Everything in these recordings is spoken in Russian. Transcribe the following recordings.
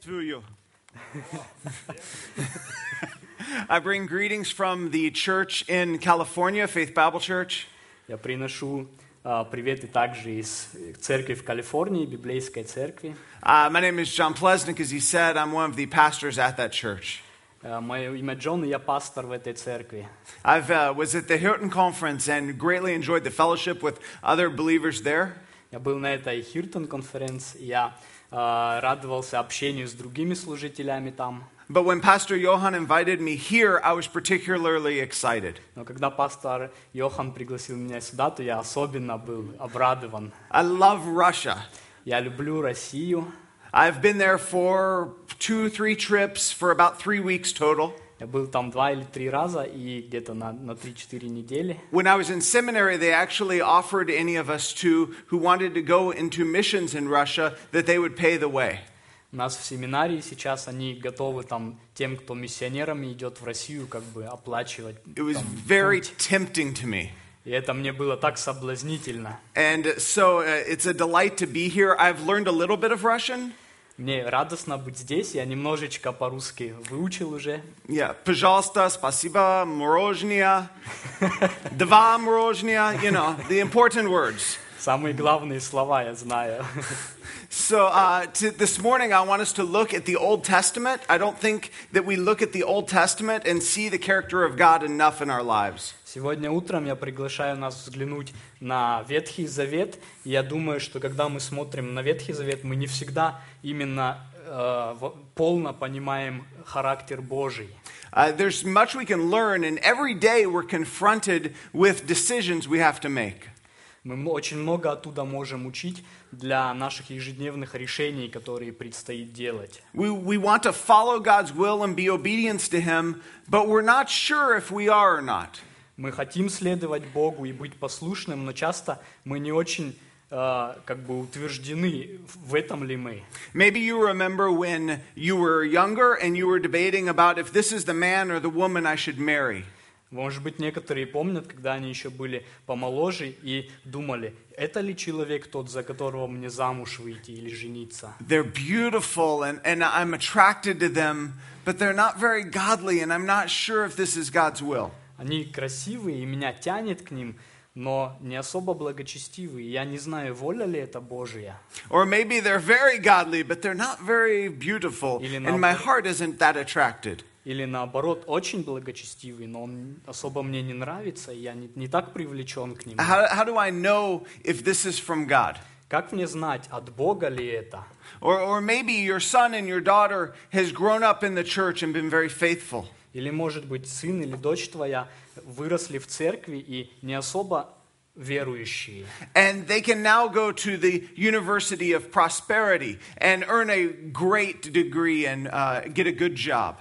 Приветствую. I bring greetings from the church in California, Faith Bible Church. Я приношу а, приветы также из церкви в Калифорнии, библейской церкви. Uh, my name is John Plesnick. As he said, I'm one of the pastors at that church. А, Мое имя Джон, и я пастор в этой церкви. I uh, was at the Hilton Conference and greatly enjoyed the fellowship with other believers there. Я был на этой Хиртон конференции, я а, радовался общению с другими служителями там. But when Pastor Johan invited me here, I was particularly excited. Но когда пастор Йохан пригласил меня сюда, то я особенно был обрадован. I love Russia. Я люблю Россию. I've been there for two, three trips for about three weeks total. Я был там два или три раза и где-то на, на 3-4 недели. When I was in seminary, they actually offered any of us two who wanted to go into missions in Russia that they would pay the way. У нас в семинарии сейчас они готовы там тем, кто миссионерами идет в Россию, как бы оплачивать. It was там, very путь. tempting to me. И это мне было так соблазнительно. And so uh, it's a delight to be here. I've learned a little bit of Russian. Мне радостно быть здесь. Я немножечко по-русски выучил уже. Yeah, пожалуйста, спасибо, мороженое, два мороженое, you know, the important words. Самые главные слова я знаю. So uh, to, this morning, I want us to look at the Old Testament. I don't think that we look at the Old Testament and see the character of God enough in our lives. Сегодня утром я приглашаю нас взглянуть на Ветхий Завет. Я думаю, что когда мы смотрим на Ветхий Завет, мы не всегда именно э, полно понимаем характер Божий. Uh, there's much we can learn, and every day we're confronted with decisions we have to make. Мы очень много оттуда можем учить для наших ежедневных решений, которые предстоит делать. We, we want to follow God's will and be obedient to Him, but we're not sure if we are or not. Мы хотим следовать Богу и быть послушным, но часто мы не очень э, как бы утверждены, в этом ли мы. Maybe you remember when you were younger and you were debating about if this is the man or the woman I should marry. Может быть, некоторые помнят, когда они еще были помоложе и думали, это ли человек тот, за которого мне замуж выйти или жениться? They're beautiful and, and I'm attracted to them, but they're not very godly, and I'm not sure if this is God's will. Они красивые, и меня тянет к ним, но не особо благочестивые. Я не знаю, воля ли это Божия. Or maybe they're very godly, but they're not very beautiful, Или and my наоборот. heart isn't that attracted. Или наоборот, очень благочестивый, но он особо мне не нравится, и я не, не так привлечен к нему. How, how do I know if this is from God? Как мне знать, от Бога ли это? Or, or maybe your son and your daughter has grown up in the church and been very faithful. Или, может быть, сын или дочь твоя выросли в церкви и не особо верующие. And they can now go to the University of Prosperity and earn a great degree and uh, get a good job.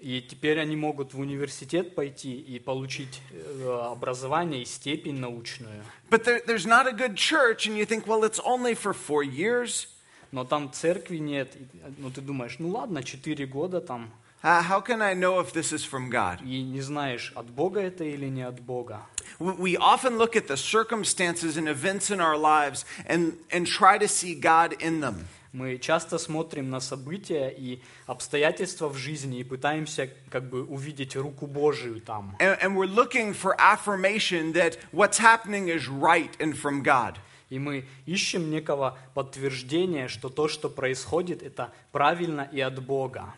И теперь они могут в университет пойти и получить э, образование и степень научную. But there, there's not a good church, and you think, well, it's only for four years. Но там церкви нет. Ну, ты думаешь, ну ладно, 4 года там, Uh, how can I know if this is from God? и не знаешь, от Бога это или не от Бога. We we often look at the circumstances and events in our lives and, and try to see God in them. Мы часто смотрим на события и обстоятельства в жизни и пытаемся как бы увидеть руку Божию там. And, and we're looking for affirmation that what's happening is right and from God. И мы ищем некого подтверждения, что то, что происходит, это правильно и от Бога.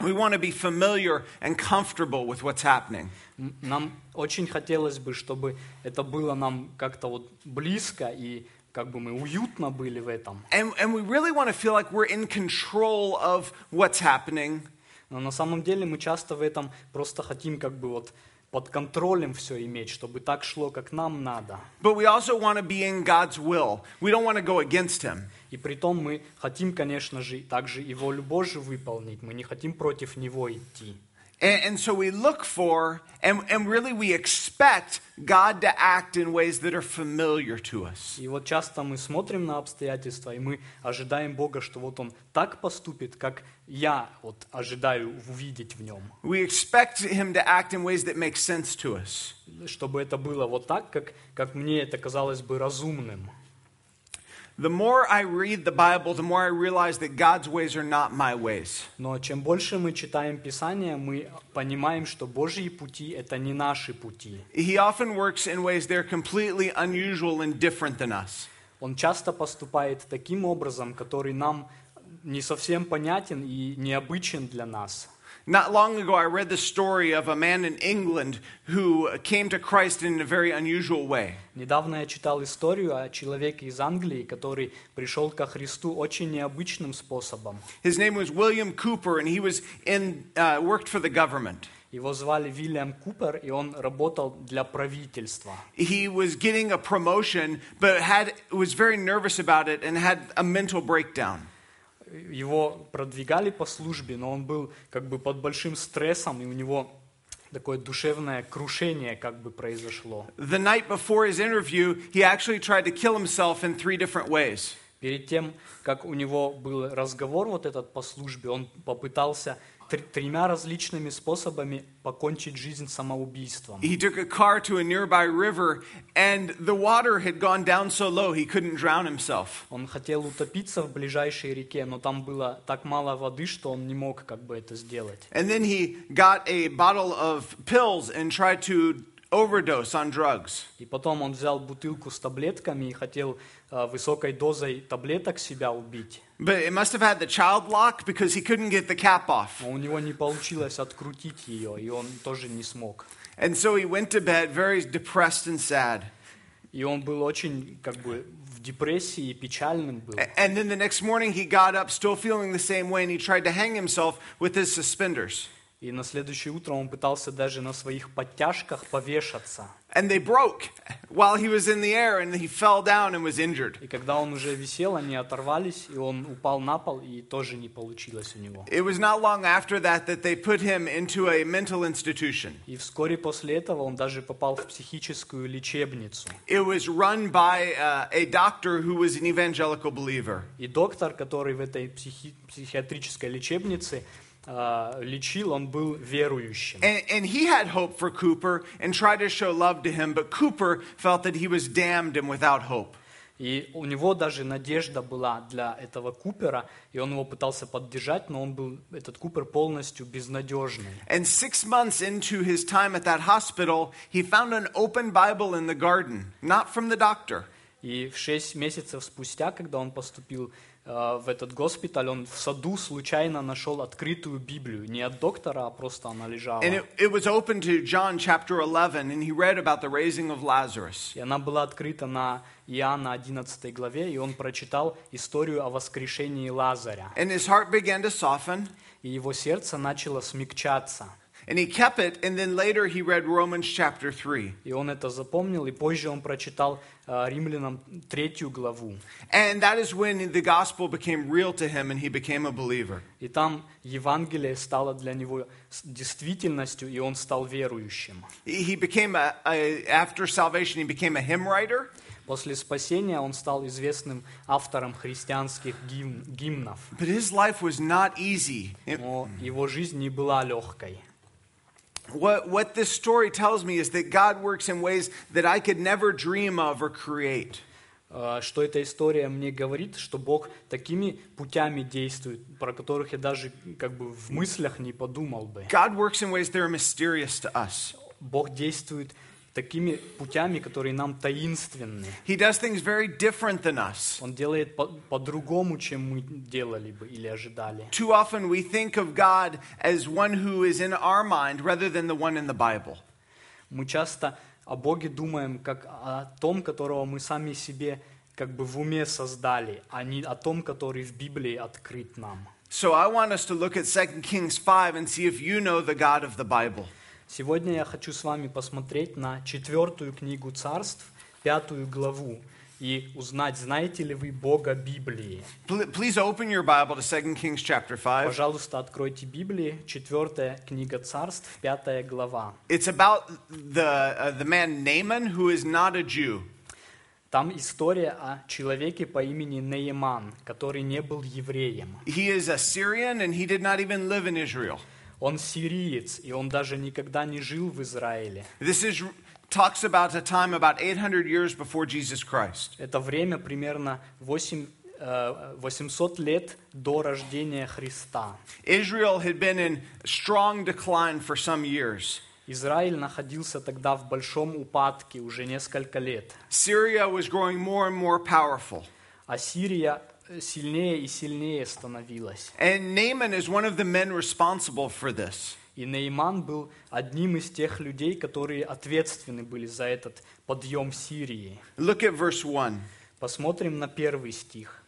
We want to be familiar and comfortable with what's happening. М, Нам очень хотелось бы, чтобы это было нам как-то вот близко и как бы мы уютно были в этом. And, and we really want to feel like we're in control of what's happening. Но на самом деле мы часто в этом просто хотим как бы вот под контролем все иметь, чтобы так шло, как нам надо. But we also want to be in God's will. We don't want to go against Him. И при том мы хотим, конечно же, также и волю Божию выполнить. Мы не хотим против Него идти. And, and so we look for, and, and really we expect God to act in ways that are familiar to us. И вот часто мы смотрим на обстоятельства, и мы ожидаем Бога, что вот Он так поступит, как я вот ожидаю увидеть в Нем. We expect Him to act in ways that make sense to us. Чтобы это было вот так, как, как мне это казалось бы разумным. The more I read the Bible, the more I realize that God's ways are not my ways. Но чем больше мы читаем Писание, мы понимаем, что Божьи пути – это не наши пути. He often works in ways that are completely unusual and different than us. Он часто поступает таким образом, который нам не совсем понятен и необычен для нас. Not long ago, I read the story of a man in England who came to Christ in a very unusual way. Недавно я читал историю о человеке из Англии, который пришел ко Христу очень необычным способом. His name was William Cooper, and he was in, uh, worked for the government. Его звали Вильям Купер, и он работал для правительства. He was getting a promotion, but had, was very nervous about it and had a mental breakdown. Его продвигали по службе, но он был как бы под большим стрессом, и у него такое душевное крушение как бы произошло. The night before his interview, he actually tried to kill himself in three different ways. Перед тем, как у него был разговор вот этот по службе, он попытался тремя различными способами покончить жизнь самоубийством. He took a car to a nearby river, and the water had gone down so low he couldn't drown himself. Он хотел утопиться в ближайшей реке, но там было так мало воды, что он не мог как бы это сделать. And then he got a bottle of pills and tried to overdose on drugs. И потом он взял бутылку с таблетками и хотел э, высокой дозой таблеток себя убить. But it must have had the child lock because he couldn't get the cap off. Но у него не получилось открутить ее, и он тоже не смог. And so he went to bed very depressed and sad. И он был очень как бы в депрессии и печальным был. A- And then the next morning he got up still feeling the same way and he tried to hang himself with his suspenders. И на следующее утро он пытался даже на своих подтяжках повешаться. And they broke while he was in the air and he fell down and was injured. И когда он уже висел, они оторвались, и он упал на пол, и тоже не получилось у него. It was not long after that that they put him into a mental institution. И вскоре после этого он даже попал в психическую лечебницу. It was run by uh, a doctor who was an evangelical believer. И доктор, который в этой психи- психиатрической лечебнице лечил, он был верующим. And, and he had hope for Cooper and tried to show love to him, but Cooper felt that he was damned and without hope. И у него даже надежда была для этого Купера, и он его пытался поддержать, но он был, этот Купер, полностью безнадежный. And six months into his time at that hospital, he found an open Bible in the garden, not from the doctor. И в шесть месяцев спустя, когда он поступил э, в этот госпиталь, он в саду случайно нашел открытую Библию. Не от доктора, а просто она лежала. And it, it was open to John chapter 11, and he read about the raising of Lazarus. И она была открыта на Иоанна 11 главе, и он прочитал историю о воскрешении Лазаря. And his heart began to soften, И его сердце начало смягчаться. and he kept it, and then later he read Romans chapter 3. И он это запомнил, и позже он прочитал э, Римлянам третью главу. And that is when the gospel became real to him and he became a believer. И там Евангелие стало для него с- действительностью, и он стал верующим. He he became a, a after salvation, he became a hymn writer. После спасения он стал известным автором христианских гимн- гимнов. But his life was not easy. It- Но его жизнь не была легкой. what, what this story tells me is that God works in ways that I could never dream of or create. Э, Что эта история мне говорит, что Бог такими путями действует, про которых я даже как бы в мыслях не подумал бы. God works in ways that are mysterious to us. Бог действует такими путями, которые нам таинственны. He does things very different than us. Он делает по- по-другому, чем мы делали бы или ожидали. Too often we think of God as one who is in our mind rather than the one in the Bible. Мы часто о Боге думаем как о том, которого мы сами себе как бы в уме создали, а не о том, который в Библии открыт нам. So I want us to look at 2 Kings 5 and see if you know the God of the Bible. Сегодня я хочу с вами посмотреть на четвертую книгу царств, пятую главу, и узнать, знаете ли вы Бога Библии. Pl- Please open your Bible to 2 Kings chapter 5. Пожалуйста, откройте Библии, четвертая книга царств, пятая глава. It's about the, uh, the man Naaman who is not a Jew. Там история о человеке по имени Нейман, который не был евреем. He is a Syrian and he did not even live in Israel. Он сириец, и он даже никогда не жил в Израиле. This is talks about a time about 800 years before Jesus Christ. Это время примерно 8, э, 800 лет до рождения Христа. Israel had been in strong decline for some years. Израиль находился тогда в большом упадке уже несколько лет. Syria was growing more and more powerful. А Сирия э, сильнее и сильнее становилась. And Naaman is one of the men responsible for this. И Нейман был одним из тех людей, которые ответственны были за этот подъем Сирии. Look at verse 1. Посмотрим на первый стих.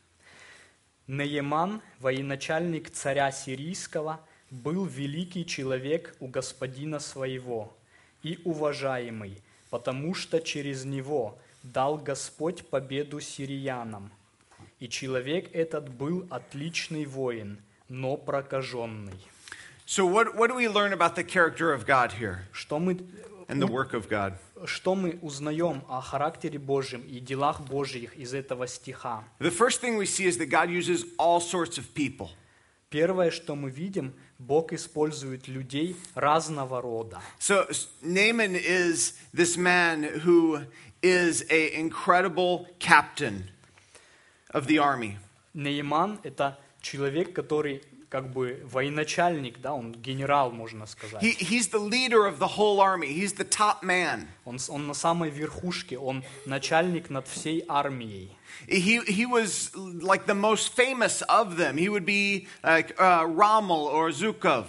Наеман, военачальник царя сирийского, был великий человек у господина своего и уважаемый, потому что через него дал Господь победу сириянам. И человек этот был отличный воин, но прокаженный. So, what, what do we learn about the character of God here Что мы, and the work of God? что мы узнаем о характере Божьем и делах Божьих из этого стиха? The first thing we see is that God uses all sorts of people. Первое, что мы видим, Бог использует людей разного рода. So, Naaman is this man who is an incredible captain of the army. Нейман – это человек, который как бы военачальник, да, он генерал, можно сказать. He, he's the leader of the whole army, he's the top man. Он, с- он на самой верхушке, он начальник над всей армией. He, he was like the most famous of them. He would be like uh, Rommel or Zukov.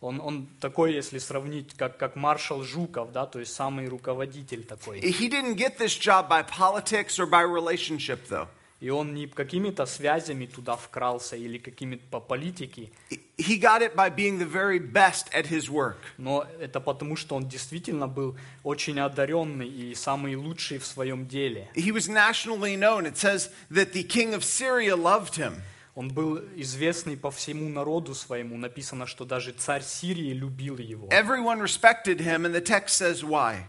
Он, он такой, если сравнить, как, как маршал Жуков, да, то есть самый руководитель такой. He didn't get this job by politics or by relationship, though. И он не какими-то связями туда вкрался или какими-то по политике, He got it by being the very best at his work. но это потому, что он действительно был очень одаренный и самый лучший в своем деле. He was nationally known. It says that the king of Syria loved him. Он был известный по всему народу своему. Написано, что даже царь Сирии любил его. Everyone respected him, and the text says why.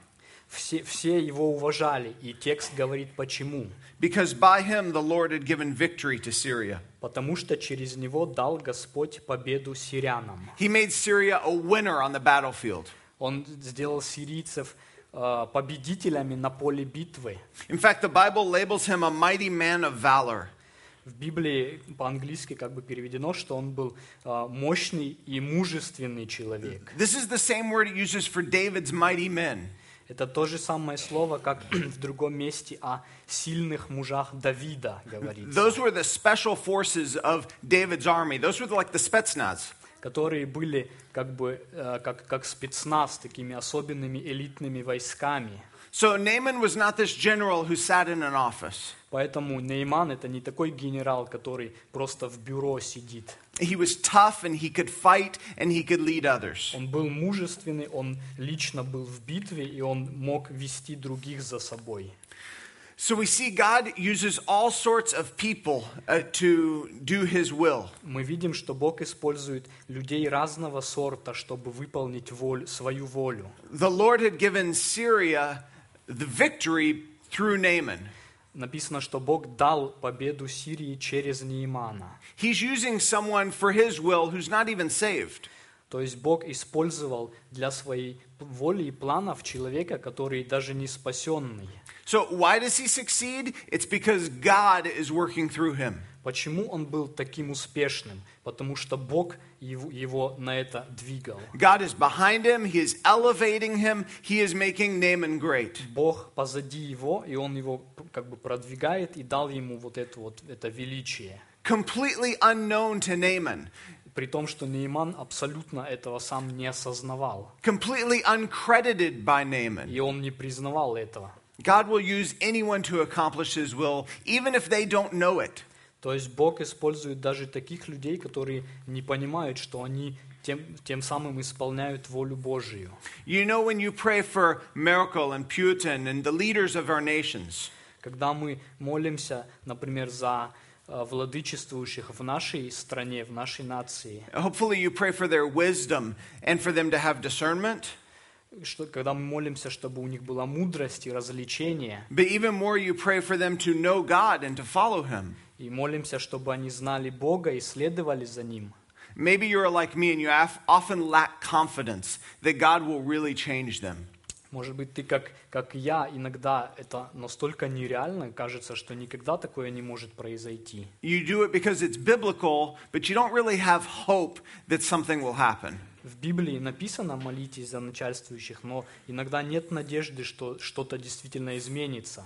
Все, все его уважали, и текст говорит почему. Because by him the Lord had given victory to Syria. Потому что через него дал Господь победу сирянам. He made Syria a winner on the battlefield. Он сделал сирийцев э, победителями на поле битвы. In fact, the Bible labels him a mighty man of valor. В Библии по-английски как бы переведено, что он был э, мощный и мужественный человек. This is the same word it uses for David's mighty men. Это то же самое слово, как в другом месте о сильных мужах Давида говорится. Those were the special forces of David's army. Those were like the Spetsnaz. которые были как бы э, как, как спецназ, такими особенными элитными войсками. So Naaman was not this general who sat in an office. Поэтому Нейман это не такой генерал, который просто в бюро сидит. He was tough and he could fight and he could lead others. Он был мужественный, он лично был в битве, и он мог вести других за собой. So we see God uses all sorts of people uh, to do his will. Мы видим, что Бог использует людей разного сорта, чтобы выполнить волю, свою волю. The Lord had given Syria the victory through Naaman. Написано, что Бог дал победу Сирии через Неймана. He's using someone for his will who's not even saved. То есть Бог использовал для своей воли и планов человека, который даже не спасенный. So why does he succeed? It's because God is working through him. Почему он был таким успешным? Потому что Бог его, его на это двигал. God is behind him, he is elevating him, he is making Naaman great. Бог позади его, и он его как бы продвигает и дал ему вот это вот это величие. Completely unknown to Naaman, При том, что Нейман абсолютно этого сам не осознавал. completely uncredited by Naaman. И он не признавал этого. God will use anyone to accomplish his will, even if they don't know it. То есть Бог использует даже таких людей, которые не понимают, что они тем, тем самым исполняют волю Божию. You know, when you pray for Merkel and Putin and the leaders of our nations, Когда мы молимся, например, за э, владычествующих в нашей стране, в нашей нации, hopefully you pray for their wisdom and for them to have discernment. что, когда мы молимся, чтобы у них была мудрость и развлечение, But even more, you pray for them to know God and to follow Him. И молимся, чтобы они знали Бога и следовали за Ним. Maybe you're like me and you often lack confidence that God will really change them. Может быть, ты как, как я, иногда это настолько нереально, кажется, что никогда такое не может произойти. You do it because it's biblical, but you don't really have hope that something will happen. В Библии написано «молитесь за начальствующих», но иногда нет надежды, что что-то действительно изменится.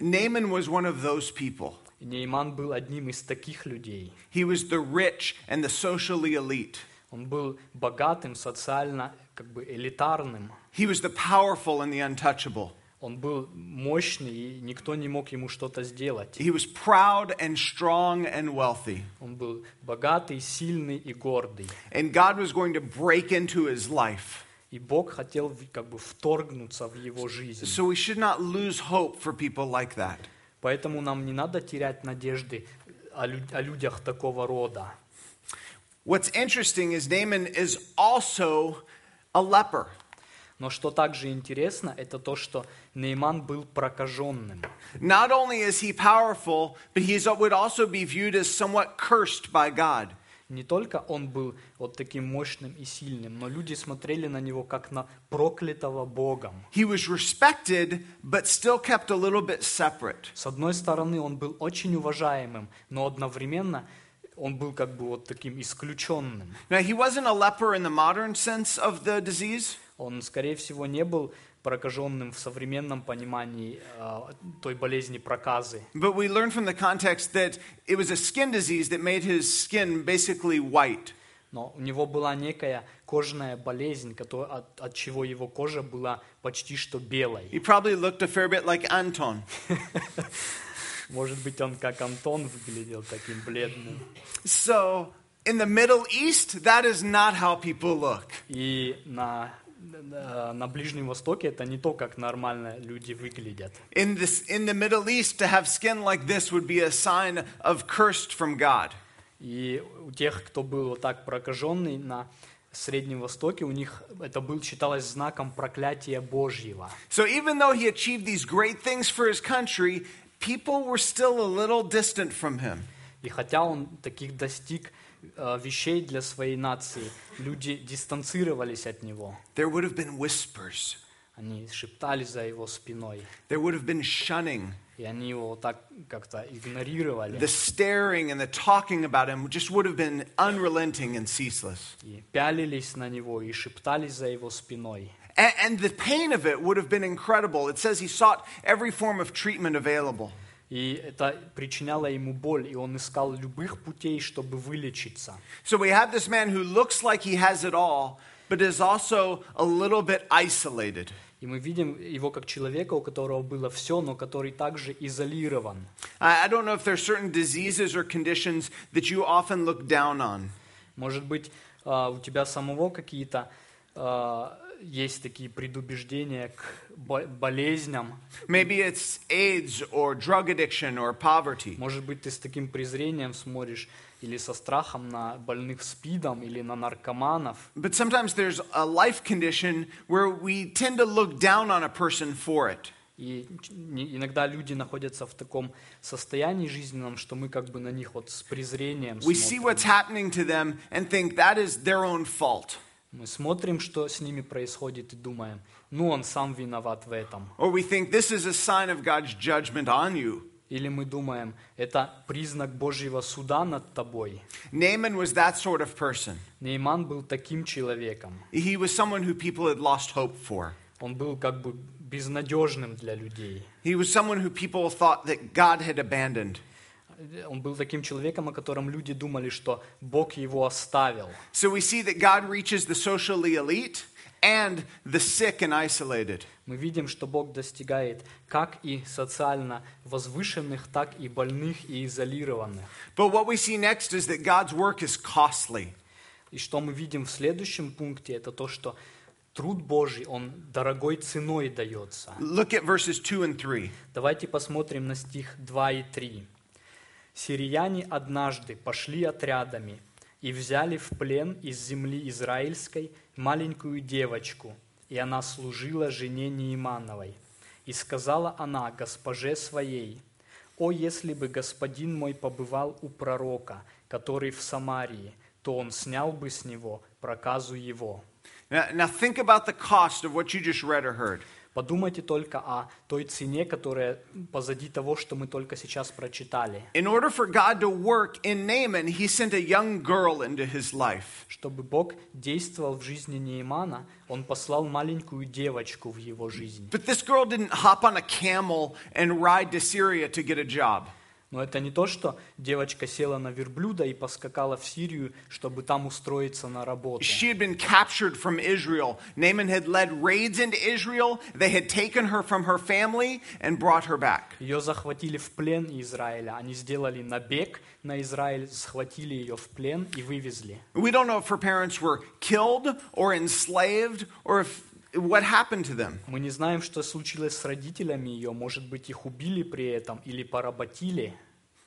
Naaman was one of those people. И Нейман был одним из таких людей. He was the rich and the socially elite. Он был богатым, социально как бы элитарным. He was the powerful and the untouchable. Он был мощный, и никто не мог ему что-то сделать. He was proud and strong and wealthy. Он был богатый, сильный и гордый. And God was going to break into his life. И Бог хотел в- как бы вторгнуться в его жизнь. So we should not lose hope for people like that. Поэтому нам не надо терять надежды о, лю- о людях такого рода. What's interesting is Naaman is also a leper. Но что также интересно, это то, что Нейман был прокаженным. Not only is he powerful, but he would also be viewed as somewhat cursed by God. Не только он был вот таким мощным и сильным, но люди смотрели на него как на проклятого Богом. He was respected, but still kept a little bit separate. С одной стороны, он был очень уважаемым, но одновременно он был как бы вот таким исключенным. Now, he wasn't a leper in the modern sense of the disease, Он, скорее всего, не был прокаженным в современном понимании э, той болезни проказы. but we learn from the context that it was a skin disease that made his skin basically white. Но у него была некая кожная болезнь, которая, от, от чего его кожа была почти что белой. He probably looked a fair bit like Anton. Может быть, он как Антон выглядел таким бледным. So, in the Middle East, that is not how people look. И на, на Ближнем Востоке это не то, как нормально люди выглядят. In, this, in the Middle East, to have skin like this would be a sign of cursed from God. И у тех, кто был вот так прокаженный на Среднем Востоке, у них это был, считалось знаком проклятия Божьего. So, even though he achieved these great things for his country, people were still a little distant from him. И хотя он таких достиг э, вещей для своей нации, люди дистанцировались от него. There would have been whispers, Они шептали за его спиной, there would have been shunning. и они его вот так как-то игнорировали. The staring and the talking about him just would have been unrelenting and ceaseless. И пялились на него, и шептались за его спиной. And, and the pain of it would have been incredible. It says he sought every form of treatment available. И это причиняло ему боль, и он искал любых путей, чтобы вылечиться. So we have this man who looks like he has it all, but is also a little bit isolated. И мы видим его как человека, у которого было все, но который также изолирован. I, don't know if there's certain diseases or conditions that you often look down on. Может быть, а, у тебя самого какие-то а, есть такие предубеждения к бо- болезням. Maybe it's AIDS or drug addiction or poverty. Может быть, ты с таким презрением смотришь или со страхом на больных СПИДом или на наркоманов. But sometimes there's a life condition where we tend to look down on a person for it. И иногда люди находятся в таком состоянии жизненном, что мы как бы на них вот с презрением We see смотрим. what's happening to them and think that is their own fault. Мы смотрим, что с ними происходит, и думаем, ну он сам виноват в этом. Or we think this is a sign of God's judgment on you. Или мы думаем, это признак Божьего суда над тобой. Naaman was that sort of person. Нейман был таким человеком. He was someone who people had lost hope for. Он был как бы безнадежным для людей. He was someone who people thought that God had abandoned. Он был таким человеком, о котором люди думали, что Бог его оставил. So we see that God reaches the socially elite and the sick and isolated. Мы видим, что Бог достигает как и социально возвышенных, так и больных и изолированных. But what we see next is that God's work is costly. И что мы видим в следующем пункте, это то, что труд Божий, он дорогой ценой дается. Look at verses 2 and 3. Давайте посмотрим на стих 2 и 3. «Сирияне однажды пошли отрядами и взяли в плен из земли израильской маленькую девочку, и она служила жене Неимановой. И сказала она госпоже своей, «О, если бы господин мой побывал у пророка, который в Самарии, то он снял бы с него проказу его». Now, now think about the cost of what you just read or heard. Подумайте только о той цене, которая позади того, что мы только сейчас прочитали. In order for God to work in Naaman, he sent a young girl into his life. Чтобы Бог действовал в жизни Неймана, Он послал маленькую девочку в его жизнь. But this girl didn't hop on a camel and ride to Syria to get a job. Но это не то, что девочка села на верблюда и поскакала в Сирию, чтобы там устроиться на работу. She had been captured from Israel. Naaman had led raids into Israel. They had taken her from her family and brought her back. Ее захватили в плен Израиля. Они сделали набег на Израиль, схватили ее в плен и вывезли. We don't know if her parents were killed or enslaved or if what happened to them. Мы не знаем, что случилось с родителями ее. Может быть, их убили при этом или поработили.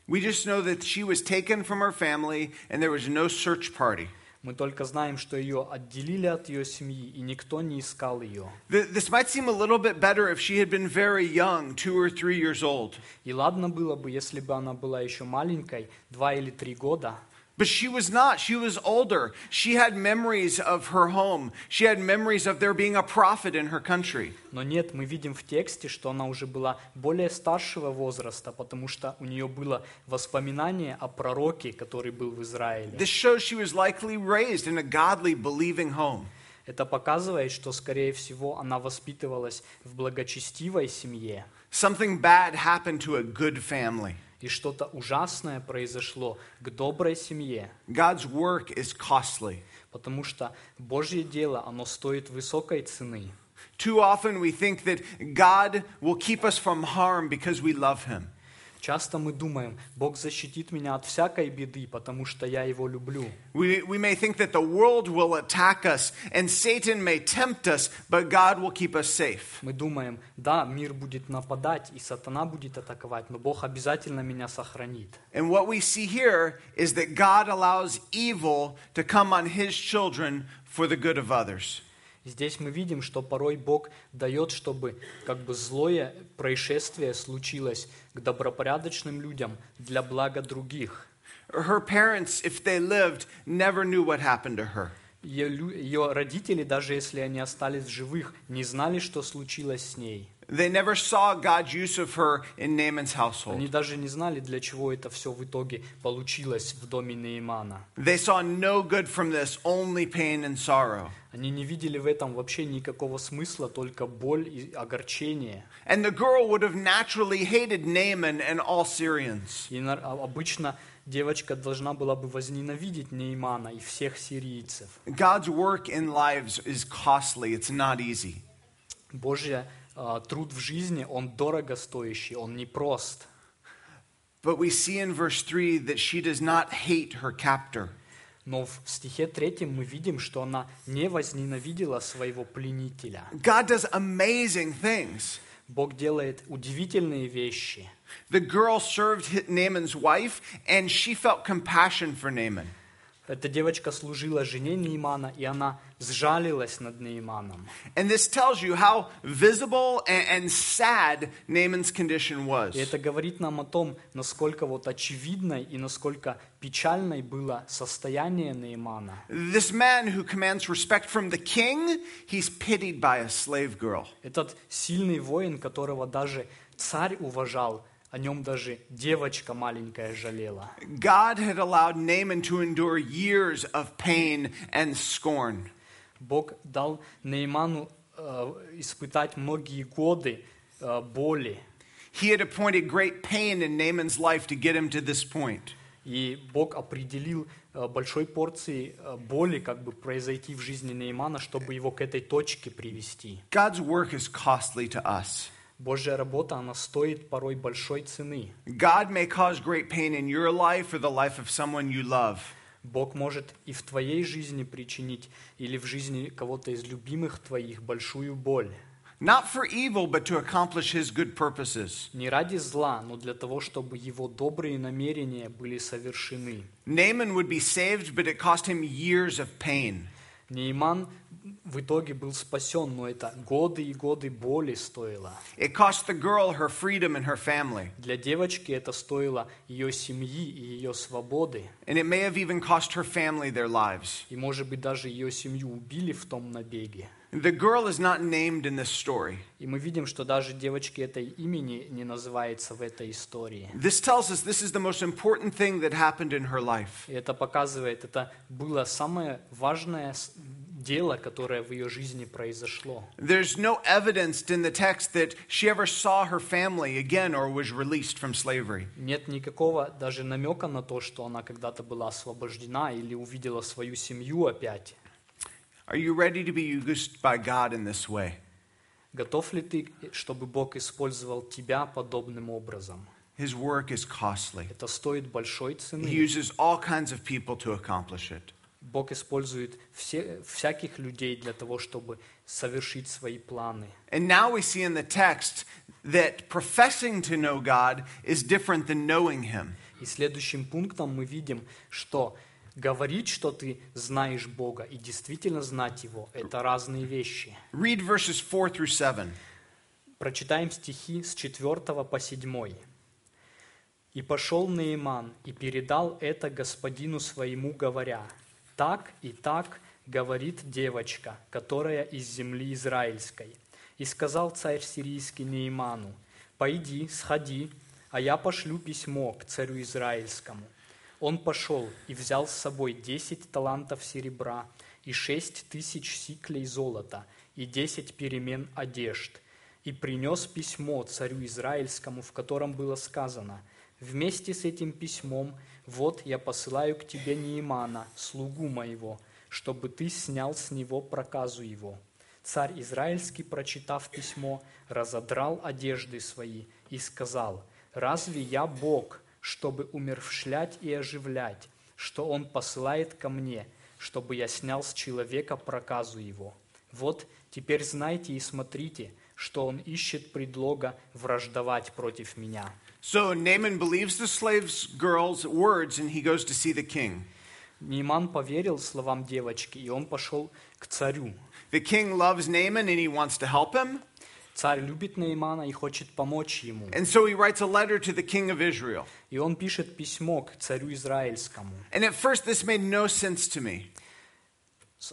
We just know that she was taken from her family and there was no search party. Мы только знаем, что ее отделили от ее семьи, и никто не искал ее. Th- This might seem a little bit better if she had been very young, two or three years old. И ладно было бы, если бы она была еще маленькой, два или три года, But she was not. She was older. She had memories of her home. She had memories of there being a prophet in her country. Но нет, мы видим в тексте, что она уже была более старшего возраста, потому что у нее было воспоминание о пророке, который был в Израиле. This shows she was likely raised in a godly, believing home. Это показывает, что, скорее всего, она воспитывалась в благочестивой семье, Something bad happened to a good family. и что-то ужасное произошло к доброй семье, God's work is costly. потому что Божье дело, оно стоит высокой цены. Too often we think that God will keep us from harm because we love Him. Часто мы думаем, Бог защитит меня от всякой беды, потому что я Его люблю. We, we may think that the world will attack us and Satan may tempt us, but God will keep us safe. Мы думаем, да, мир будет нападать, и сатана будет атаковать, но Бог обязательно меня сохранит. And what we see here is that God allows evil to come on His children for the good of others. Здесь мы видим, что порой Бог дает, чтобы как бы злое происшествие случилось к добропорядочным людям для блага других. Her parents, if they lived, never knew what happened to her. Ее, родители, даже если они остались живых, не знали, что случилось с ней. They never saw God's use of her in Naaman's Они household. даже не знали, для чего это все в итоге получилось в доме Неймана. They saw no good from this, only pain and sorrow. Они не видели в этом вообще никакого смысла, только боль и огорчение. And the girl would have naturally hated Naaman and all Syrians. И а- обычно девочка должна была бы возненавидеть Неймана и всех сирийцев. God's work in lives is costly, it's not easy. Божий а, труд в жизни, он дорого стоящий, он непрост. But we see in verse 3 that she does not hate her captor. Но в стихе третьем мы видим, что она не возненавидела своего пленителя. God does amazing things. Бог делает удивительные вещи. The girl served Naaman's wife, and she felt compassion for Naaman. Эта девочка служила жене Неймана, и она сжалилась над Нейманом. And this tells you how visible and, and sad Naaman's condition was. И это говорит нам о том, насколько вот очевидной и насколько печальной было состояние Неймана. This man who commands respect from the king, he's pitied by a slave girl. Этот сильный воин, которого даже царь уважал, о нем даже девочка маленькая жалела. God had allowed Naaman to endure years of pain and scorn. Бог дал Нейману э, испытать многие годы э, боли. He had appointed great pain in Naaman's life to get him to this point. И Бог определил э, большой порции э, боли как бы произойти в жизни Неймана, чтобы его к этой точке привести. God's work is costly to us. Божья работа, она стоит порой большой цены. God may cause great pain in your life or the life of someone you love. Бог может и в твоей жизни причинить, или в жизни кого-то из любимых твоих большую боль. Not for evil, but to accomplish his good purposes. Не ради зла, но для того, чтобы его добрые намерения были совершены. Naaman would be saved, but it cost him years of pain. Нейман в итоге был спасен, но это годы и годы боли стоило. It cost the girl her freedom and her family. Для девочки это стоило ее семьи и ее свободы. And it may have even cost her family their lives. И, может быть, даже ее семью убили в том набеге. The girl is not named in this story. И мы видим, что даже девочки этой имени не называется в этой истории. This tells us this is the most important thing that happened in her life. И это показывает, это было самое важное дело, которое в ее жизни произошло. There's no evidence in the text that she ever saw her family again or was released from slavery. Нет никакого даже намека на то, что она когда-то была освобождена или увидела свою семью опять. Are you ready to be used by God in this way? Готов ли ты, чтобы Бог использовал тебя подобным образом? His work is costly. Это стоит большой He цены. uses all kinds of people to accomplish it. Бог использует все, всяких людей для того, чтобы совершить свои планы. And now we see in the text that professing to know God is different than knowing Him. И следующим пунктом мы видим, что говорить, что ты знаешь Бога и действительно знать Его, это разные вещи. Read verses 4 through 7. Прочитаем стихи с 4 по 7. «И пошел Наиман и передал это господину своему, говоря, «Так и так говорит девочка, которая из земли израильской». И сказал царь сирийский Наиману, «Пойди, сходи, а я пошлю письмо к царю израильскому». Он пошел и взял с собой десять талантов серебра и шесть тысяч сиклей золота и десять перемен одежд, и принес письмо царю Израильскому, в котором было сказано, «Вместе с этим письмом вот я посылаю к тебе Неимана, слугу моего, чтобы ты снял с него проказу его». Царь Израильский, прочитав письмо, разодрал одежды свои и сказал, «Разве я Бог, чтобы умерщвлять и оживлять, что Он посылает ко мне, чтобы я снял с человека проказу его? Вот теперь знайте и смотрите, что Он ищет предлога враждовать против меня». So Naaman believes the slave's girl's words and he goes to see the king. Нейман поверил словам девочки, и он пошел к царю. The king loves Naaman and he wants to help him. Царь любит Неймана и хочет помочь ему. And so he writes a letter to the king of Israel. И он пишет письмо к царю Израильскому. And at first, this made no sense to me.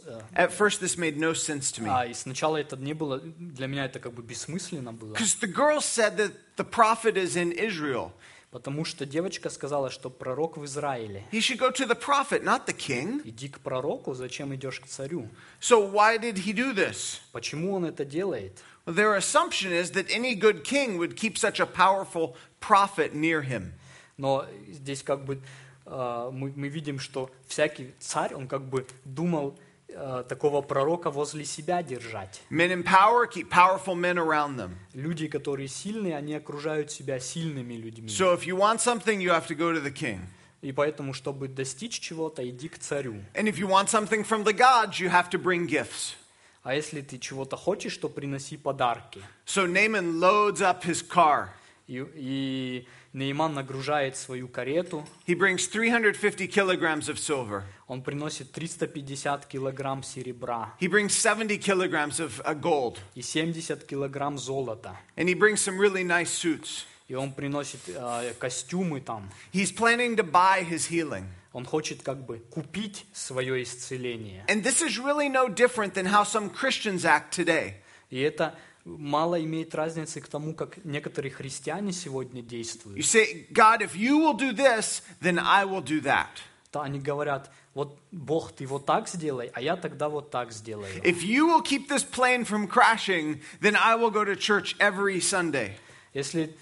Э, At first, this made no sense to me. А, и сначала это не было, для меня это как бы бессмысленно было. Because the girl said that the prophet is in Israel. Потому что девочка сказала, что пророк в Израиле. He should go to the prophet, not the king. Иди к пророку, зачем идешь к царю? So why did he do this? Почему он это делает? Well, their assumption is that any good king would keep such a powerful prophet near him. Но здесь как бы э, мы, мы видим, что всякий царь, он как бы думал э, такого пророка возле себя держать. Men in power keep powerful men around them. Люди, которые сильные, они окружают себя сильными людьми. So if you want something, you have to go to the king. И поэтому, чтобы достичь чего-то, иди к царю. And if you want something from the gods, you have to bring gifts. А если ты чего-то хочешь, то приноси подарки. So Naaman loads up his car. И, и Нейман нагружает свою карету, He brings 350 kilograms of silver. он приносит 350 килограмм серебра He brings 70 kilograms of uh, gold. и 70 килограмм золота. And he brings some really nice suits. И он приносит э, костюмы там. He's planning to buy his healing. Он хочет как бы купить свое исцеление. And this is really no different than how some Christians act today. И это мало имеет разницы к тому, как некоторые христиане сегодня You действуют. say, God, if you will do this, then I will do that. То они говорят, вот Бог, ты вот так сделай, а я тогда вот так сделаю. If you will keep this plane from crashing, then I will go to church every Sunday. Если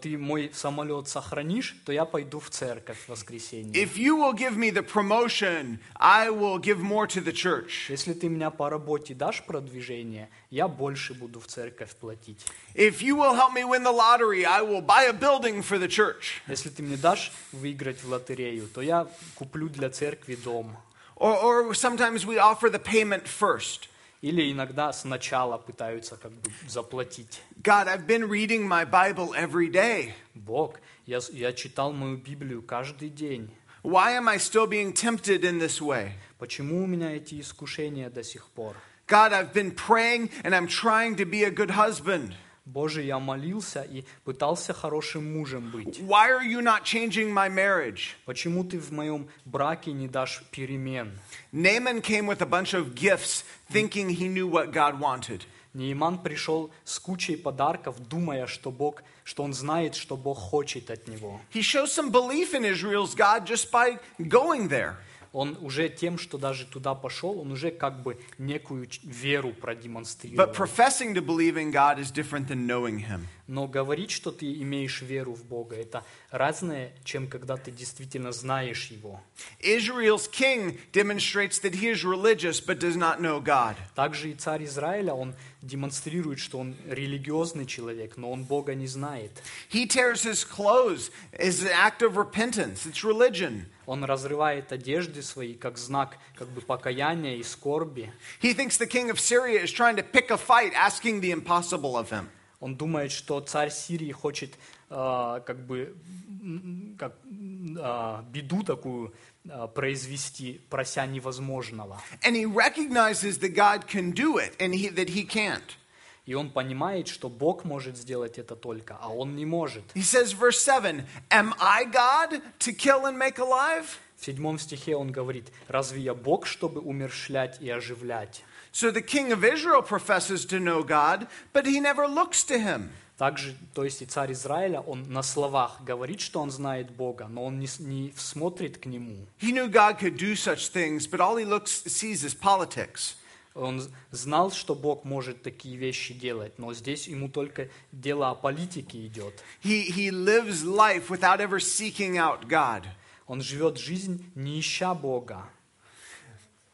ты мой самолет сохранишь, то я пойду в церковь в воскресенье. If you will give me the promotion, I will give more to the church. Если ты меня по работе дашь продвижение, я больше буду в церковь платить. If you will help me win the lottery, I will buy a building for the church. Если ты мне дашь выиграть в лотерею, то я куплю для церкви дом. Or, or sometimes we offer the payment first. Или иногда сначала пытаются как бы заплатить. God, I've been reading my Bible every day. Бог, я, с- я читал мою Библию каждый день. Why am I still being tempted in this way? Почему у меня эти искушения до сих пор? God, I've been praying and I'm trying to be a good husband. Боже, я молился и пытался хорошим мужем быть. Why are you not changing my marriage? Почему ты в моем браке не дашь перемен? Naaman came with a bunch of gifts thinking he knew what God wanted. Неиман пришел с кучей подарков, думая, что Бог, что он знает, что Бог хочет от него. He shows some belief in Israel's God just by going there. Он уже тем, что даже туда пошел, он уже как бы некую ч- веру продемонстрировал. But professing to believe in God is different than knowing Him. Но говорить, что ты имеешь веру в Бога, это разное, чем когда ты действительно знаешь Его. Israel's king demonstrates that he is religious but does not know God. Также и царь Израиля, он демонстрирует, что он религиозный человек, но он Бога не знает. He tears his clothes as an act of repentance. It's religion. Он разрывает одежды свои как знак как бы покаяния и скорби. He thinks the king of Syria is trying to pick a fight, asking the impossible of him. Он думает, что царь Сирии хочет э, как бы как, э, беду такую э, произвести, прося невозможного. And he recognizes that God can do it and he, that he can't. И он понимает, что Бог может сделать это только, а он не может. He says, verse 7 Am I God to kill and make alive? В седьмом стихе он говорит, «Разве я Бог, чтобы умершлять и оживлять?» So the king of Israel professes to know God, but he never looks to him. Также, то есть и царь Израиля, он на словах говорит, что он знает Бога, но он не, не смотрит к Нему. He knew God could do such things, but all he looks sees is politics. Он знал, что Бог может такие вещи делать, но здесь ему только дело о политике идет. He, he lives life without ever seeking out God. Он живет жизнь, не ища Бога.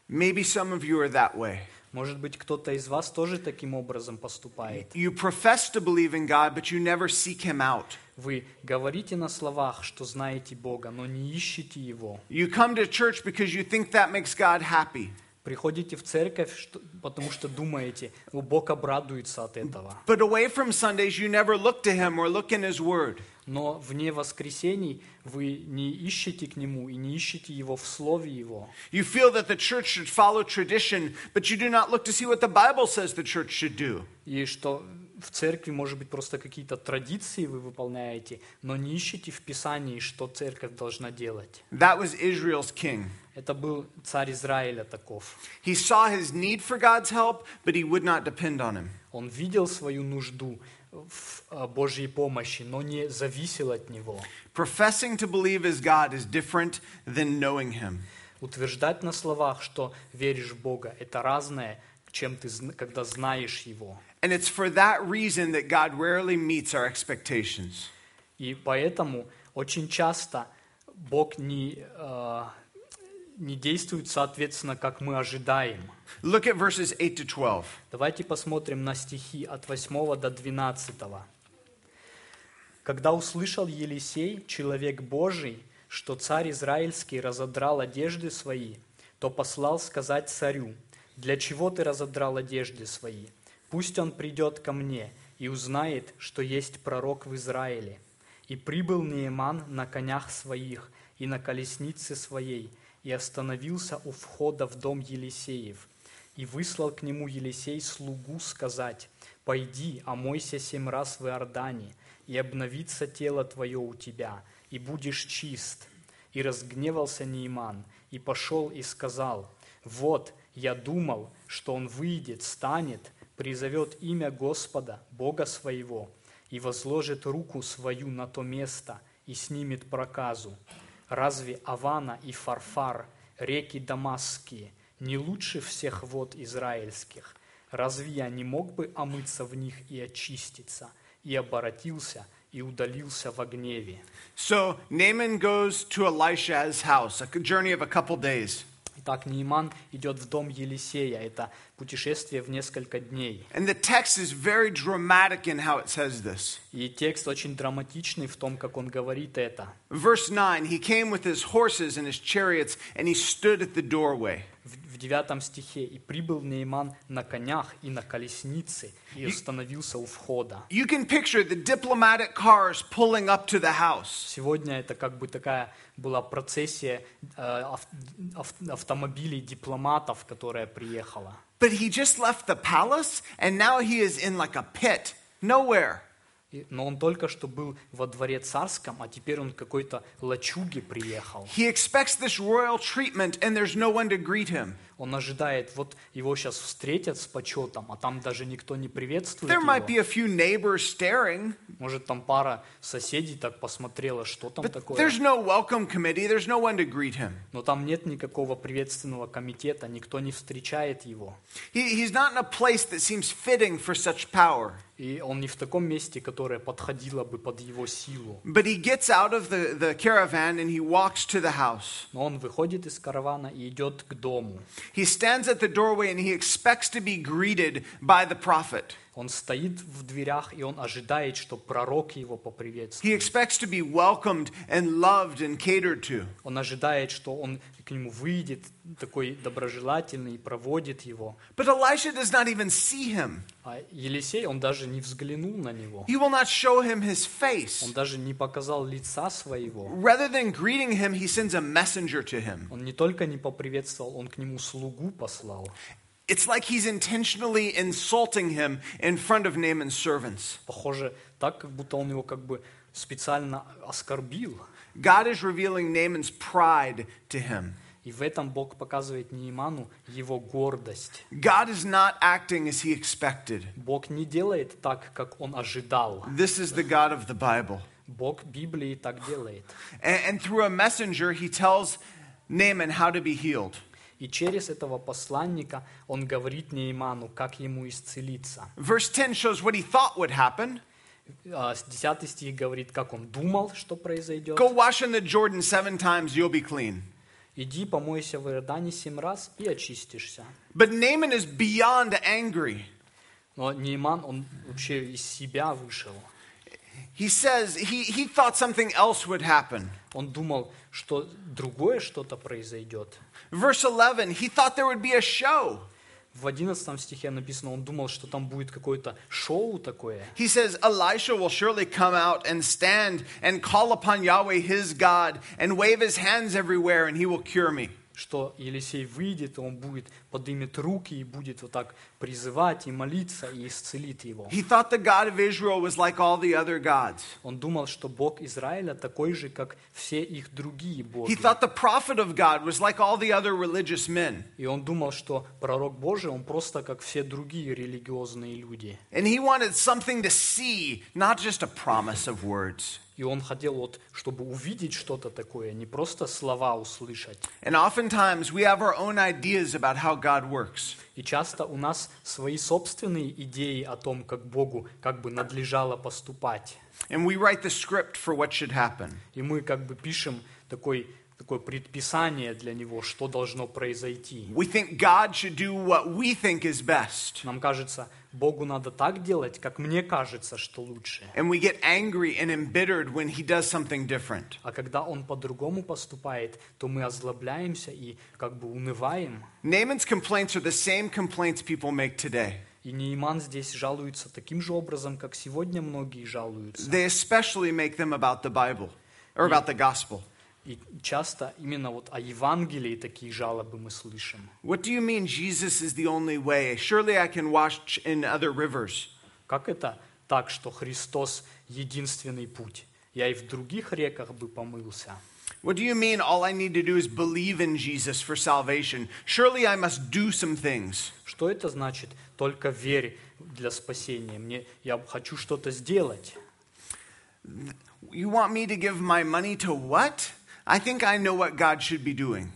Maybe some of you are that way. Может быть, кто-то из вас тоже таким образом поступает. You profess to believe in God, but you never seek him out. Вы говорите на словах, что знаете Бога, но не ищете Его. You come to church because you think that makes God happy. Приходите в церковь, что- потому что думаете, «О, Бог обрадуется от этого. But away from Sundays, you never look to him or look in his word. Но вне воскресений вы не ищете к Нему и не ищете Его в Слове Его. You feel that the church should follow tradition, but you do not look to see what the Bible says the church should do. И что в церкви, может быть, просто какие-то традиции вы выполняете, но не ищете в Писании, что церковь должна делать. That was Israel's king. Это был царь Израиля таков. He saw his need for God's help, but he would not depend on him. Он видел свою нужду в э, Божьей помощи, но не зависел от Него. Professing to believe as God is different than knowing him. Утверждать на словах, что веришь в Бога, это разное, чем ты, когда знаешь Его. And it's for that reason that God rarely meets our expectations. И поэтому очень часто Бог не, э, не действует соответственно, как мы ожидаем. Look at verses 8 to 12. Давайте посмотрим на стихи от 8 до 12. Когда услышал Елисей, человек Божий, что царь Израильский разодрал одежды свои, то послал сказать царю, «Для чего ты разодрал одежды свои? Пусть он придет ко мне и узнает, что есть пророк в Израиле». И прибыл Нееман на конях своих и на колеснице своей, и остановился у входа в дом Елисеев. И выслал к нему Елисей слугу сказать, «Пойди, омойся семь раз в Иордане, и обновится тело твое у тебя, и будешь чист». И разгневался Нейман, и пошел и сказал, «Вот, я думал, что он выйдет, станет, призовет имя Господа, Бога своего, и возложит руку свою на то место, и снимет проказу. Разве Авана и Фарфар, реки Дамасские, не лучше всех вод израильских? Разве я не мог бы омыться в них и очиститься? И оборотился, и удалился во гневе. So Naaman goes to Elisha's house, a journey of a couple days. Итак, Нейман идет в дом Елисея. Это путешествие в несколько дней. And the text is very dramatic in how it says this. И текст очень драматичный в том, как он говорит это. Verse 9 He came with his horses and his chariots, and he stood at the doorway. В в девятом стихе «И прибыл Нейман на конях и на колеснице, и остановился у входа». You can picture the diplomatic cars pulling up to the house. Сегодня это как бы такая была процессия э, ав- ав- автомобилей дипломатов, которая приехала. But he just left the palace, and now he is in like a pit, nowhere. Но он только что был во дворе царском, а теперь он какой-то лачуге приехал. He expects this royal treatment, and there's no one to greet him. Он ожидает, вот его сейчас встретят с почетом, а там даже никто не приветствует There might be его. a few neighbors staring, Может, там пара соседей так посмотрела, что там but такое. there's no welcome committee, there's no one to greet him. Но там нет никакого приветственного комитета, никто не встречает его. He, he's not in a place that seems fitting for such power. И он не в таком месте, которое подходило бы под его силу. But he gets out of the, the caravan and he walks to the house. Но он выходит из каравана и идет к дому. He stands at the doorway and he expects to be greeted by the prophet. Он стоит в дверях, и он ожидает, что пророк его поприветствует. He expects to be welcomed and loved and catered to. Он ожидает, что он к нему выйдет, такой доброжелательный, и проводит его. But Elisha does not even see him. А Елисей, он даже не взглянул на него. He will not show him his face. Он даже не показал лица своего. Rather than greeting him, he sends a messenger to him. Он не только не поприветствовал, он к нему слугу послал. It's like he's intentionally insulting him in front of Naaman's servants. Похоже, так, как будто он его как бы специально оскорбил. God is revealing Naaman's pride to him. И в этом Бог показывает Нейману его гордость. God is not acting as he expected. Бог не делает так, как он ожидал. This is the God of the Bible. Бог Библии так делает. And, and through a messenger, he tells Naaman how to be healed. И через этого посланника он говорит Нейману, как ему исцелиться. Verse 10 shows what he thought would happen. А, с 10 стих говорит, как он думал, что произойдет. Go wash in the Jordan seven times, you'll be clean. Иди, помойся в Иордане семь раз и очистишься. But Naaman is beyond angry. Но Нейман, он вообще из себя вышел. He says he, he thought something else would happen. Он думал, что другое что-то произойдет. Verse 11, he thought there would be a show. В 11 стихе написано, он думал, что там будет какое-то шоу такое. He says, Elisha will surely come out and stand and call upon Yahweh his God and wave his hands everywhere and he will cure me. Что Елисей выйдет, и он будет, поднимет руки и будет вот так призывать и молиться, и исцелит его. He thought the God of Israel was like all the other gods. Он думал, что Бог Израиля такой же, как все их другие боги. He thought the prophet of God was like all the other religious men. И он думал, что пророк Божий, он просто как все другие религиозные люди. And he wanted something to see, not just a promise of words. И он хотел вот, чтобы увидеть что-то такое, не просто слова услышать. And oftentimes we have our own ideas about how God works. И часто у нас свои собственные идеи о том, как Богу как бы надлежало поступать. And we write the script for what should happen. И мы как бы пишем такой, такое предписание для него, что должно произойти. We think God should do what we think is best. Нам кажется, Богу надо так делать, как мне кажется, что лучше. And we get angry and embittered when he does something different. А когда он по-другому поступает, то мы озлобляемся и как бы унываем. Naaman's complaints are the same complaints people make today. И Нейман здесь жалуется таким же образом, как сегодня многие жалуются. They especially make them about the Bible or about the gospel. И часто именно вот о Евангелии такие жалобы мы слышим. What do you mean Jesus is the only way? Surely I can wash in other rivers. Как это так, что Христос единственный путь? Я и в других реках бы помылся. What do you mean all I need to do is believe in Jesus for salvation? Surely I must do some things. Что это значит? Только верь для спасения. Мне, я хочу что-то сделать. You want me to give my money to what? I think I know what God should be doing.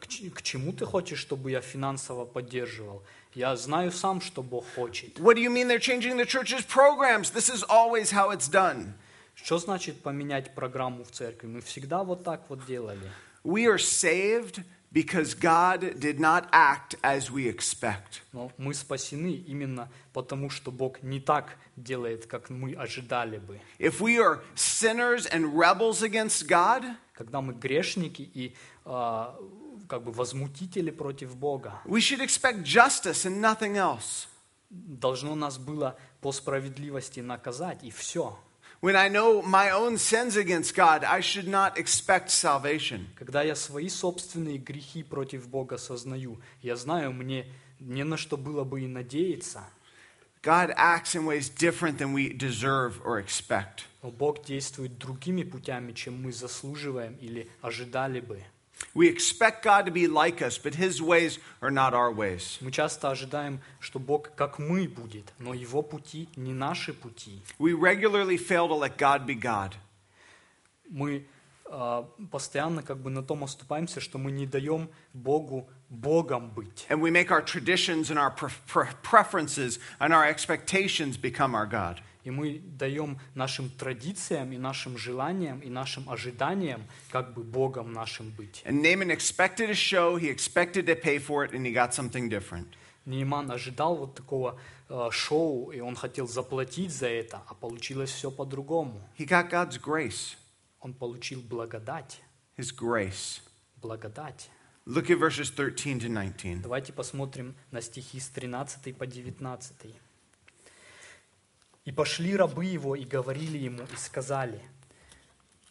К, ч- к чему ты хочешь, чтобы я финансово поддерживал? Я знаю сам, что Бог хочет. What do you mean they're changing the church's programs? This is always how it's done. Что значит поменять программу в церкви? Мы всегда вот так вот делали. We are saved because God did not act as we expect. Но мы спасены именно потому, что Бог не так делает, как мы ожидали бы. If we are sinners and rebels against God, Когда мы грешники и а, как бы возмутители против Бога, we should expect justice and nothing else. должно нас было по справедливости наказать, и все. When I know my own sins against God, I should not expect salvation. Когда я свои собственные грехи против Бога сознаю, я знаю, мне не на что было бы и надеяться. God acts in ways different than we deserve or expect. Но Бог действует другими путями, чем мы заслуживаем или ожидали бы. We expect God to be like us, but His ways are not our ways. Мы часто ожидаем, что Бог как мы будет, но Его пути не наши пути. We regularly fail to let God be God. Мы э, постоянно как бы на том оступаемся, что мы не даем Богу Богом быть. And we make our traditions and our pre- pre- preferences and our expectations become our God. И мы даем нашим традициям и нашим желаниям и нашим ожиданиям как бы Богом нашим быть. And Naaman expected a show, he expected to pay for it, and he got something different. Нейман ожидал вот такого э, шоу, и он хотел заплатить за это, а получилось все по-другому. He got God's grace, Он получил благодать. His grace. Благодать. Look at verses 13 to 19. Давайте посмотрим на стихи с 13 по 19. «И пошли рабы его и говорили ему, и сказали,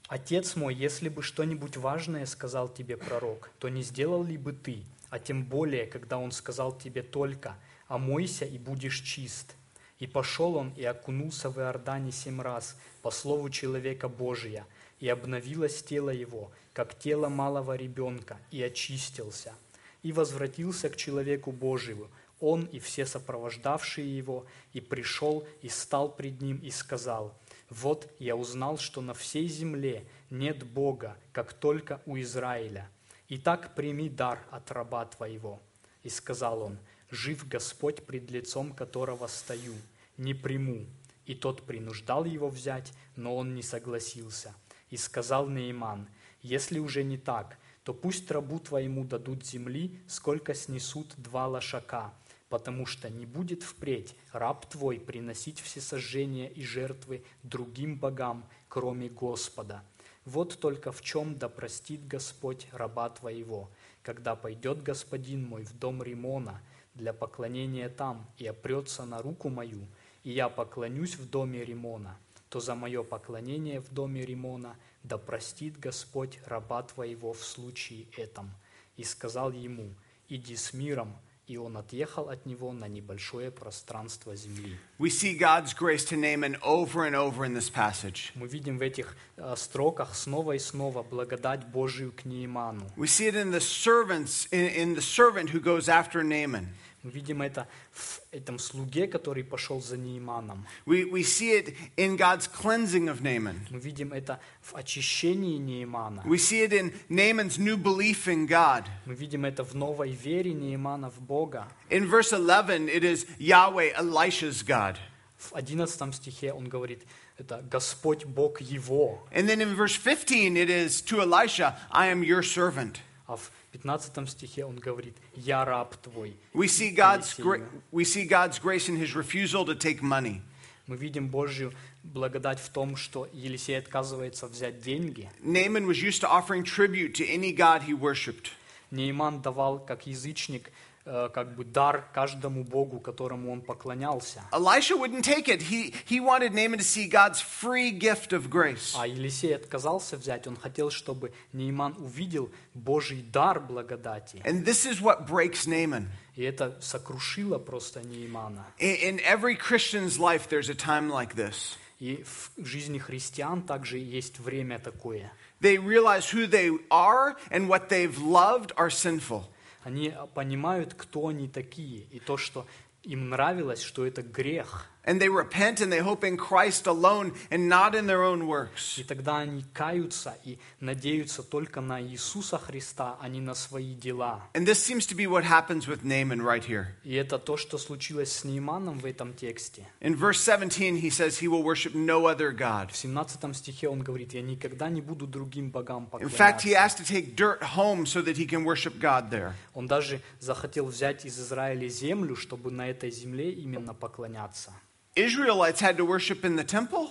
«Отец мой, если бы что-нибудь важное сказал тебе пророк, то не сделал ли бы ты, а тем более, когда он сказал тебе только, омойся и будешь чист». И пошел он и окунулся в Иордане семь раз по слову человека Божия, и обновилось тело его, как тело малого ребенка, и очистился. И возвратился к человеку Божию, он и все сопровождавшие его, и пришел и стал пред ним и сказал, «Вот я узнал, что на всей земле нет Бога, как только у Израиля. Итак, прими дар от раба твоего». И сказал он, «Жив Господь, пред лицом которого стою, не приму». И тот принуждал его взять, но он не согласился. И сказал Нейман, «Если уже не так, то пусть рабу твоему дадут земли, сколько снесут два лошака, потому что не будет впредь раб твой приносить всесожжения и жертвы другим богам, кроме Господа. Вот только в чем да простит Господь раба твоего, когда пойдет господин мой в дом Римона для поклонения там и опрется на руку мою, и я поклонюсь в доме Римона, то за мое поклонение в доме Римона да простит Господь раба твоего в случае этом. И сказал ему, иди с миром, и он отъехал от него на небольшое пространство земли. We see God's grace to Naaman over and over in this passage. Мы видим в этих э, строках снова и снова благодать Божию к Нейману. We see it in the servants, in, in the servant who goes after Naaman. Мы видим это в этом слуге, который пошел за Нейманом. We, we see it in God's cleansing of Naaman. Мы видим это в очищении Неймана. We see it in Naaman's new belief in God. Мы видим это в новой вере Неймана в Бога. In verse 11, it is Yahweh, Elisha's God. В 11 стихе он говорит, это Господь Бог его. And then in verse 15, it is to Elisha, I am your servant. А в 15 стихе он говорит, я раб твой. We see God's, gra- we see God's grace in his refusal to take money. Мы видим Божью благодать в том, что Елисей отказывается взять деньги. Naaman was used to offering tribute to any god he worshipped. Нейман давал, как язычник, как бы дар каждому Богу, которому он поклонялся. Elisha wouldn't take it. He, he wanted Naaman to see God's free gift of grace. А Елисей отказался взять, он хотел, чтобы Нейман увидел Божий дар благодати. And this is what breaks Naaman. И это сокрушило просто Неймана. In, in every Christian's life, there's a time like this. И в жизни христиан также есть время такое. They realize who they are and what they've loved are sinful. Они понимают, кто они такие, и то, что им нравилось, что это грех. And they repent and they hope in Christ alone and not in their own works. И тогда они каются и надеются только на Иисуса Христа, а не на свои дела. And this seems to be what happens with Naaman right here. И это то, что случилось с Нейманом в этом тексте. In verse 17, he says he will worship no other God. В 17 стихе он говорит, «Я никогда не буду другим богам In fact, he поклоняться». asked to take dirt home so that he can worship God there. Он даже захотел взять из Израиля землю, чтобы на этой земле именно поклоняться. Israelites had to worship in the temple,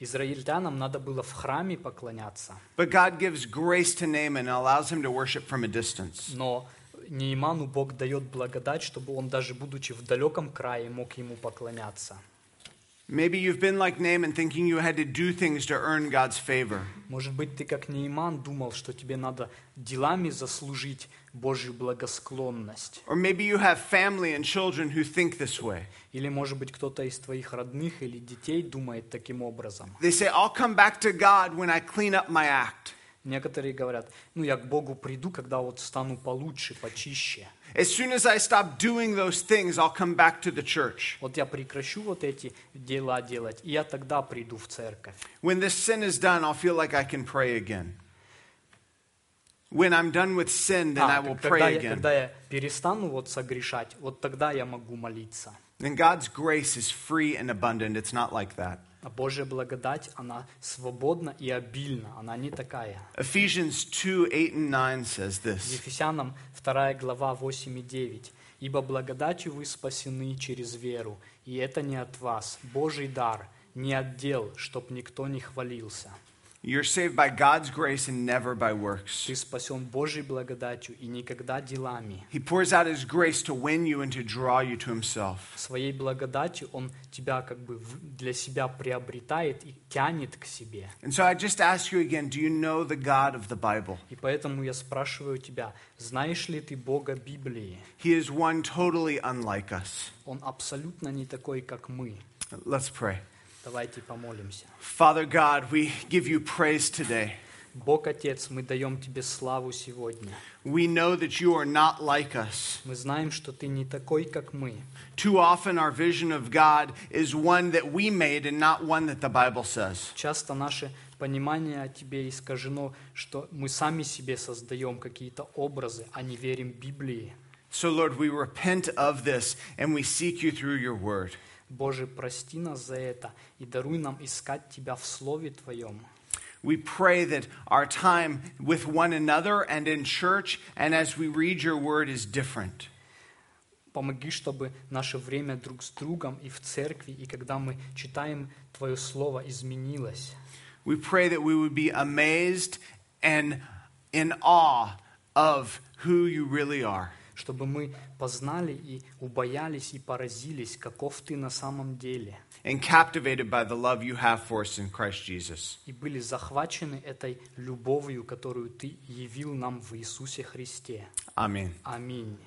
Израильтянам надо было в храме поклоняться, but God gives grace to Naaman and allows him to worship from a distance. но Нейману Бог дает благодать, чтобы он даже будучи в далеком крае мог ему поклоняться. Maybe you've been like Naaman, thinking you had to do things to earn God's favor. Может быть, ты как Нейман думал, что тебе надо делами заслужить Божью благосклонность. Or maybe you have family and children who think this way. Или, может быть, кто-то из твоих родных или детей думает таким образом. They say, I'll come back to God when I clean up my act. Некоторые говорят, ну я к Богу приду, когда вот стану получше, почище. As soon as I stop doing those things, I'll come back to the church. Вот я прекращу вот эти дела делать, и я тогда приду в церковь. When this sin is done, I'll feel like I can pray again. When I'm done with sin, then I А, will когда, pray я, again. когда я перестану вот согрешать, вот тогда я могу молиться. And God's grace is free and abundant. It's not like that. А Божья благодать, она свободна и обильна, она не такая. Ephesians 2 8 and 9 says this Ефесянам 2 глава 8 и 9. «Ибо благодатью вы спасены через веру, и это не от вас, Божий дар, не от дел, чтоб никто не хвалился». You're saved by God's grace and never by works. Ты спасен Божьей благодатью и никогда делами. He pours out His grace to win you and to draw you to Himself. Своей благодатью Он тебя как бы в- для себя приобретает и тянет к себе. And so I just ask you again do you know the God of the Bible? И поэтому я спрашиваю тебя, знаешь ли ты Бога Библии? He is one totally unlike us. Он абсолютно не такой, как мы. Let's pray. Давайте помолимся. Father God, we give you praise today. Бог Отец, мы даем Тебе славу сегодня. We know that you are not like us. Мы знаем, что Ты не такой, как мы. Too often, our vision of God is one that we made and not one that the Bible says. Часто наше понимание о Тебе искажено, что мы сами себе создаем какие-то образы, а не верим Библии. So, Lord, we repent of this and we seek you through your word. Боже, прости нас за это и даруй нам искать Тебя в Слове Твоем. We pray that our time with one another and in church and as we read your word is different. Помоги, чтобы наше время друг с другом и в церкви, и когда мы читаем Твое Слово, изменилось. We pray that we would be amazed and in awe of who you really are. Чтобы мы познали и убоялись и поразились, каков Ты на самом деле. and captivated by the love you have for us in Christ Jesus. И были захвачены этой любовью, которую Ты явил нам в Иисусе Христе. Amen. Аминь.